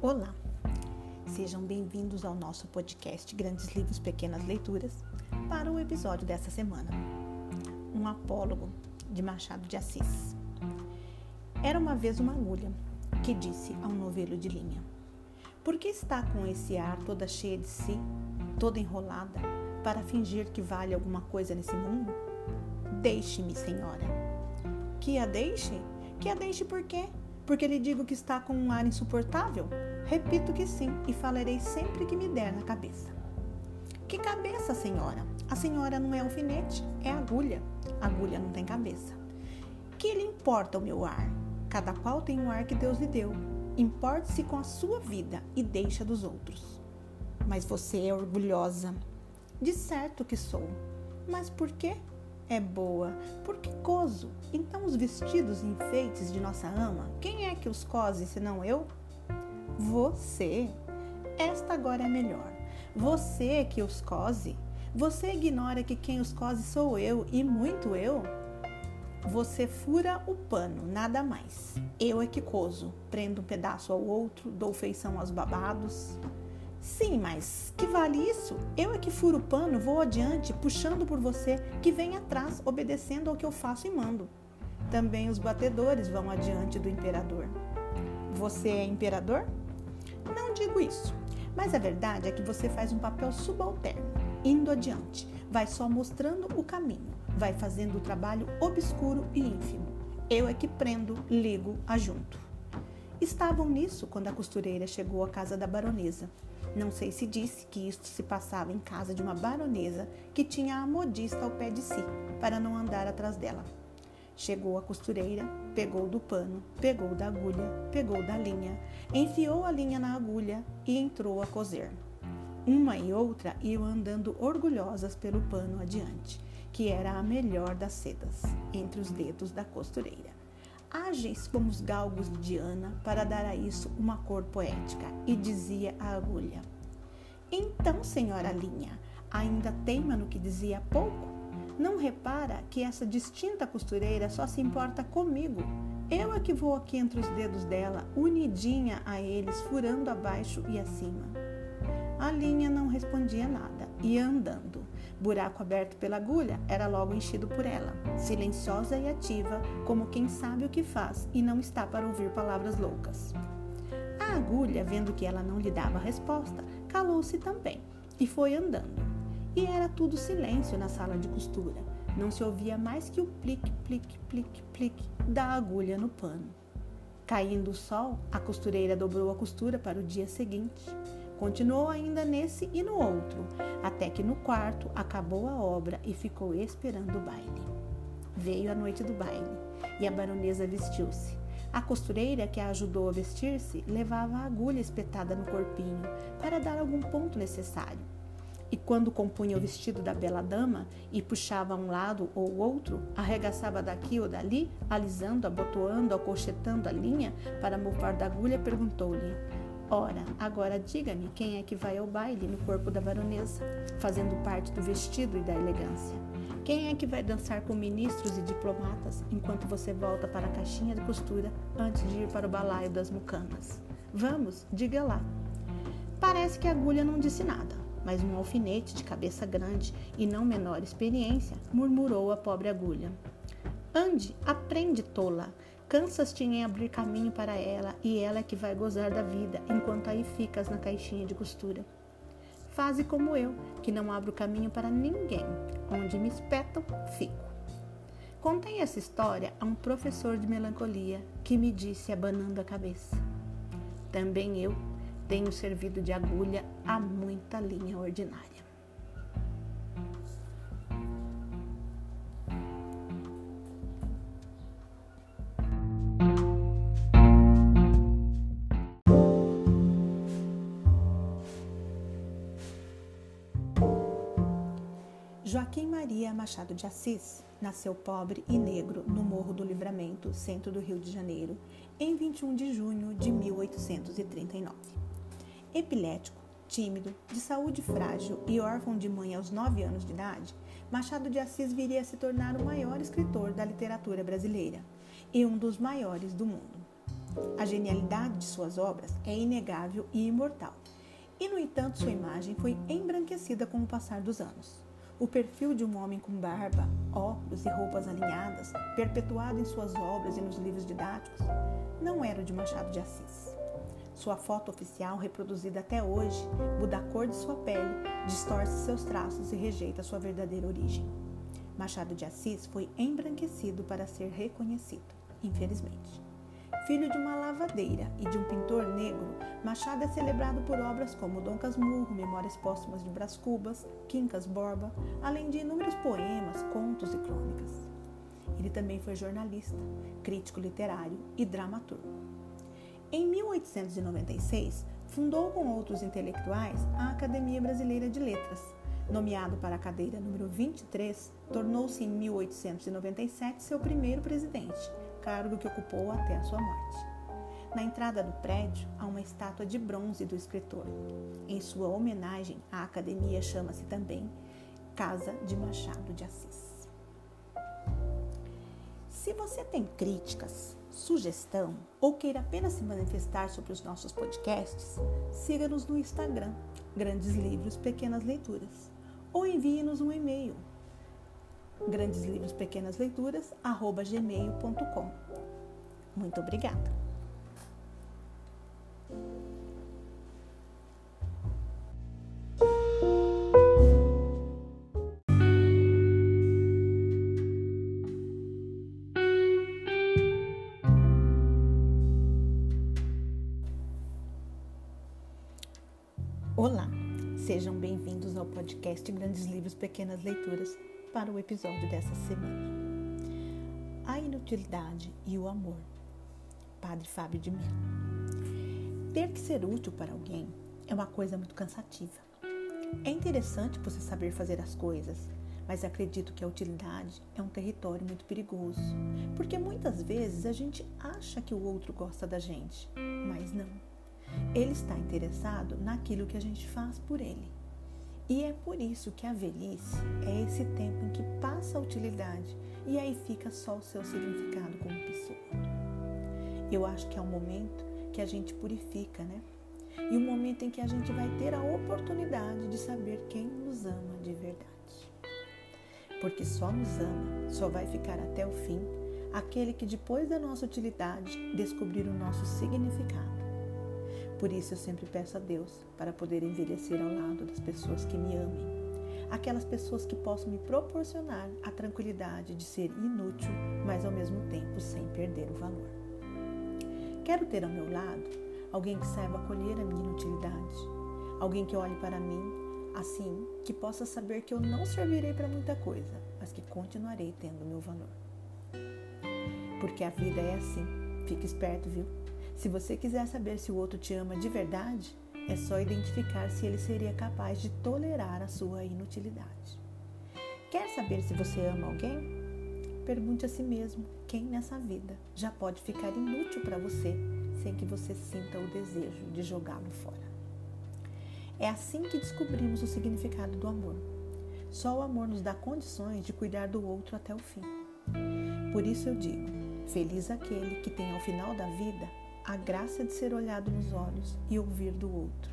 Olá, sejam bem-vindos ao nosso podcast Grandes Livros, Pequenas Leituras para o episódio dessa semana. Um apólogo de Machado de Assis. Era uma vez uma agulha que disse a um novelo de linha: Por que está com esse ar toda cheia de si, toda enrolada, para fingir que vale alguma coisa nesse mundo? Deixe-me, senhora. Que a deixe? Que a deixe por quê? Porque lhe digo que está com um ar insuportável? Repito que sim, e falarei sempre que me der na cabeça. Que cabeça, senhora? A senhora não é alfinete, é agulha. Agulha não tem cabeça. Que lhe importa o meu ar? Cada qual tem o ar que Deus lhe deu. Importe-se com a sua vida e deixa dos outros. Mas você é orgulhosa. De certo que sou. Mas por quê? é boa, porque coso. Então os vestidos e enfeites de nossa ama, quem é que os cose senão eu? Você. Esta agora é melhor. Você que os cose. Você ignora que quem os cose sou eu e muito eu? Você fura o pano, nada mais. Eu é que coso, prendo um pedaço ao outro, dou feição aos babados. Sim, mas que vale isso? Eu é que furo o pano, vou adiante, puxando por você, que vem atrás, obedecendo ao que eu faço e mando. Também os batedores vão adiante do imperador. Você é imperador? Não digo isso, mas a verdade é que você faz um papel subalterno, indo adiante, vai só mostrando o caminho, vai fazendo o trabalho obscuro e ínfimo. Eu é que prendo, ligo, ajunto. Estavam nisso quando a costureira chegou à casa da baronesa. Não sei se disse que isto se passava em casa de uma baronesa que tinha a modista ao pé de si, para não andar atrás dela. Chegou a costureira, pegou do pano, pegou da agulha, pegou da linha, enfiou a linha na agulha e entrou a coser. Uma e outra iam andando orgulhosas pelo pano adiante, que era a melhor das sedas, entre os dedos da costureira ágeis como os galgos de Diana para dar a isso uma cor poética, e dizia a agulha: Então, senhora Linha, ainda teima no que dizia pouco? Não repara que essa distinta costureira só se importa comigo? Eu é que vou aqui entre os dedos dela, unidinha a eles, furando abaixo e acima. A linha não respondia nada, ia andando. Buraco aberto pela agulha era logo enchido por ela, silenciosa e ativa, como quem sabe o que faz e não está para ouvir palavras loucas. A agulha, vendo que ela não lhe dava resposta, calou-se também e foi andando. E era tudo silêncio na sala de costura. Não se ouvia mais que o plique, plique, plique, plique da agulha no pano. Caindo o sol, a costureira dobrou a costura para o dia seguinte. Continuou ainda nesse e no outro, até que no quarto acabou a obra e ficou esperando o baile. Veio a noite do baile e a baronesa vestiu-se. A costureira que a ajudou a vestir-se levava a agulha espetada no corpinho para dar algum ponto necessário. E quando compunha o vestido da bela dama e puxava um lado ou outro, arregaçava daqui ou dali, alisando, abotoando, acolchetando a linha para mofar da agulha, perguntou-lhe: Ora, agora diga-me quem é que vai ao baile no corpo da baronesa, fazendo parte do vestido e da elegância. Quem é que vai dançar com ministros e diplomatas enquanto você volta para a caixinha de costura antes de ir para o balaio das mucamas? Vamos, diga lá. Parece que a agulha não disse nada, mas um alfinete de cabeça grande e não menor experiência murmurou a pobre agulha. Ande, aprende, tola. Cansas-te em abrir caminho para ela, e ela é que vai gozar da vida, enquanto aí ficas na caixinha de costura. Faze como eu, que não abro caminho para ninguém. Onde me espetam, fico. Contei essa história a um professor de melancolia que me disse, abanando a cabeça: Também eu tenho servido de agulha a muita linha ordinária. Joaquim Maria Machado de Assis nasceu pobre e negro no Morro do Livramento, centro do Rio de Janeiro, em 21 de junho de 1839. Epilético, tímido, de saúde frágil e órfão de mãe aos 9 anos de idade, Machado de Assis viria a se tornar o maior escritor da literatura brasileira e um dos maiores do mundo. A genialidade de suas obras é inegável e imortal. E, no entanto, sua imagem foi embranquecida com o passar dos anos. O perfil de um homem com barba, óculos e roupas alinhadas, perpetuado em suas obras e nos livros didáticos, não era o de Machado de Assis. Sua foto oficial, reproduzida até hoje, muda a cor de sua pele, distorce seus traços e rejeita sua verdadeira origem. Machado de Assis foi embranquecido para ser reconhecido, infelizmente. Filho de uma lavadeira e de um pintor negro, Machado é celebrado por obras como Dom Casmurro, Memórias Póstumas de Brás Cubas, Quincas Borba, além de inúmeros poemas, contos e crônicas. Ele também foi jornalista, crítico literário e dramaturgo. Em 1896, fundou com outros intelectuais a Academia Brasileira de Letras. Nomeado para a cadeira número 23, tornou-se em 1897 seu primeiro presidente cargo que ocupou até a sua morte. Na entrada do prédio há uma estátua de bronze do escritor. Em sua homenagem, a academia chama-se também Casa de Machado de Assis. Se você tem críticas, sugestão ou queira apenas se manifestar sobre os nossos podcasts, siga-nos no Instagram, Grandes Livros Pequenas Leituras, ou envie-nos um e-mail grandes livros pequenas leituras arroba gmail.com. Muito obrigada. Olá, sejam bem-vindos ao podcast Grandes Livros Pequenas Leituras para o episódio dessa semana. A inutilidade e o amor. Padre Fábio de Mello. Ter que ser útil para alguém é uma coisa muito cansativa. É interessante você saber fazer as coisas, mas acredito que a utilidade é um território muito perigoso, porque muitas vezes a gente acha que o outro gosta da gente, mas não. Ele está interessado naquilo que a gente faz por ele. E é por isso que a velhice é esse tempo em que passa a utilidade e aí fica só o seu significado como pessoa. Eu acho que é um momento que a gente purifica, né? E um momento em que a gente vai ter a oportunidade de saber quem nos ama de verdade. Porque só nos ama, só vai ficar até o fim aquele que depois da nossa utilidade descobrir o nosso significado por isso eu sempre peço a Deus para poder envelhecer ao lado das pessoas que me amem, aquelas pessoas que possam me proporcionar a tranquilidade de ser inútil, mas ao mesmo tempo sem perder o valor. Quero ter ao meu lado alguém que saiba acolher a minha inutilidade, alguém que olhe para mim assim que possa saber que eu não servirei para muita coisa, mas que continuarei tendo meu valor. Porque a vida é assim. Fique esperto, viu? Se você quiser saber se o outro te ama de verdade, é só identificar se ele seria capaz de tolerar a sua inutilidade. Quer saber se você ama alguém? Pergunte a si mesmo quem nessa vida já pode ficar inútil para você sem que você sinta o desejo de jogá-lo fora. É assim que descobrimos o significado do amor. Só o amor nos dá condições de cuidar do outro até o fim. Por isso eu digo: feliz aquele que tem ao final da vida a graça de ser olhado nos olhos e ouvir do outro.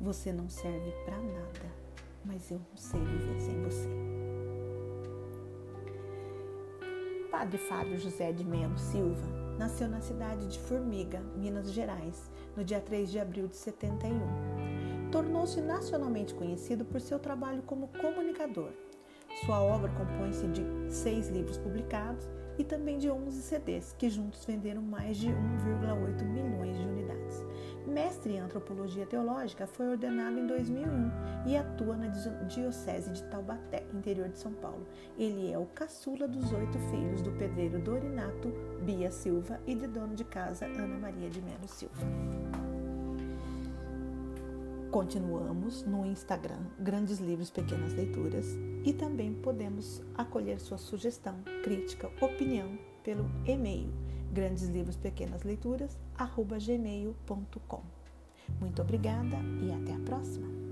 Você não serve para nada, mas eu não sei viver sem você. Padre Fábio José de Melo Silva nasceu na cidade de Formiga, Minas Gerais, no dia 3 de abril de 71. Tornou-se nacionalmente conhecido por seu trabalho como comunicador. Sua obra compõe-se de seis livros publicados e também de 11 CDs, que juntos venderam mais de 1,8 milhões de unidades. Mestre em antropologia teológica, foi ordenado em 2001 e atua na Diocese de Taubaté, interior de São Paulo. Ele é o caçula dos oito filhos do pedreiro Dorinato Bia Silva e de dono de casa Ana Maria de Melo Silva. Continuamos no Instagram Grandes Livros Pequenas Leituras e também podemos acolher sua sugestão, crítica, opinião pelo e-mail grandeslivrospequenasleituras@gmail.com. Muito obrigada e até a próxima.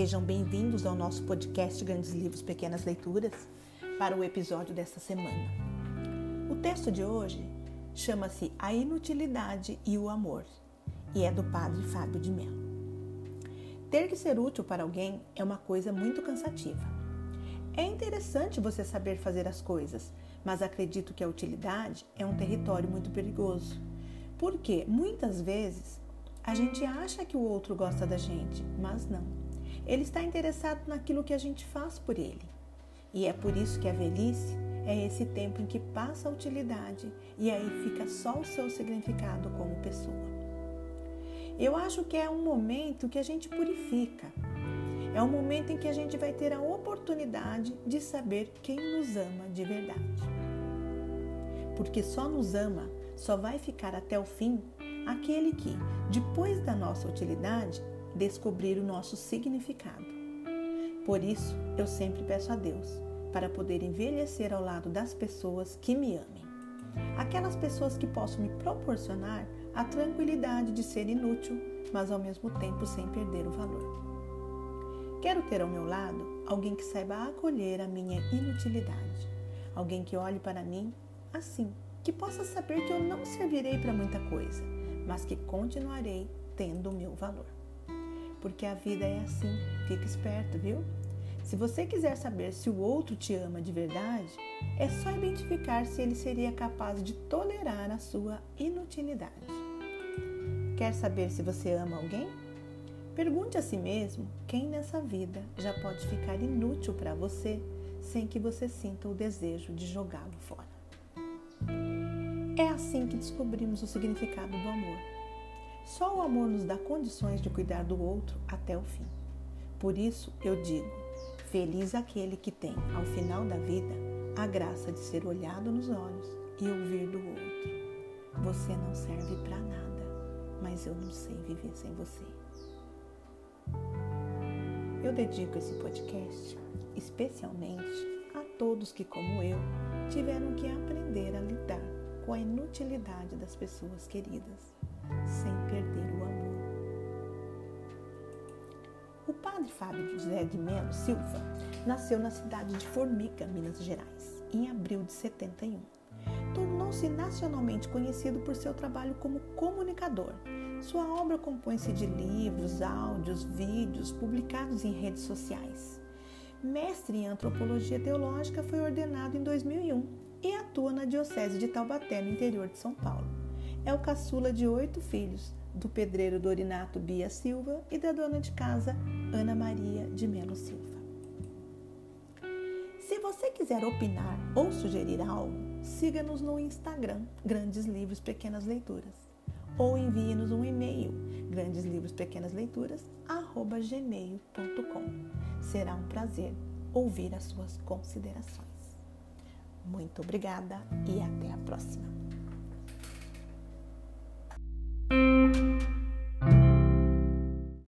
Sejam bem-vindos ao nosso podcast Grandes Livros, Pequenas Leituras para o episódio desta semana. O texto de hoje chama-se A Inutilidade e o Amor e é do padre Fábio de Mello. Ter que ser útil para alguém é uma coisa muito cansativa. É interessante você saber fazer as coisas, mas acredito que a utilidade é um território muito perigoso. Porque muitas vezes a gente acha que o outro gosta da gente, mas não. Ele está interessado naquilo que a gente faz por ele. E é por isso que a velhice é esse tempo em que passa a utilidade e aí fica só o seu significado como pessoa. Eu acho que é um momento que a gente purifica. É um momento em que a gente vai ter a oportunidade de saber quem nos ama de verdade. Porque só nos ama, só vai ficar até o fim aquele que, depois da nossa utilidade, descobrir o nosso significado. Por isso, eu sempre peço a Deus para poder envelhecer ao lado das pessoas que me amem. Aquelas pessoas que possam me proporcionar a tranquilidade de ser inútil, mas ao mesmo tempo sem perder o valor. Quero ter ao meu lado alguém que saiba acolher a minha inutilidade, alguém que olhe para mim assim, que possa saber que eu não servirei para muita coisa, mas que continuarei tendo o meu valor. Porque a vida é assim, fica esperto, viu? Se você quiser saber se o outro te ama de verdade, é só identificar se ele seria capaz de tolerar a sua inutilidade. Quer saber se você ama alguém? Pergunte a si mesmo quem nessa vida já pode ficar inútil para você sem que você sinta o desejo de jogá-lo fora. É assim que descobrimos o significado do amor. Só o amor nos dá condições de cuidar do outro até o fim. Por isso eu digo: feliz aquele que tem, ao final da vida, a graça de ser olhado nos olhos e ouvir do outro. Você não serve para nada, mas eu não sei viver sem você. Eu dedico esse podcast especialmente a todos que, como eu, tiveram que aprender a lidar com a inutilidade das pessoas queridas, sem perder o amor. O padre Fábio José de Melo Silva nasceu na cidade de Formiga, Minas Gerais, em abril de 71. Tornou-se nacionalmente conhecido por seu trabalho como comunicador. Sua obra compõe-se de livros, áudios, vídeos publicados em redes sociais. Mestre em antropologia teológica, foi ordenado em 2001 e atua na Diocese de Taubaté, no interior de São Paulo. É o caçula de oito filhos, do pedreiro Dorinato Bia Silva e da dona de casa Ana Maria de Melo Silva. Se você quiser opinar ou sugerir algo, siga-nos no Instagram Grandes Livros Pequenas Leituras ou envie-nos um e-mail grandeslivrospequenasleituras@gmail.com. Será um prazer ouvir as suas considerações. Muito obrigada e até a próxima.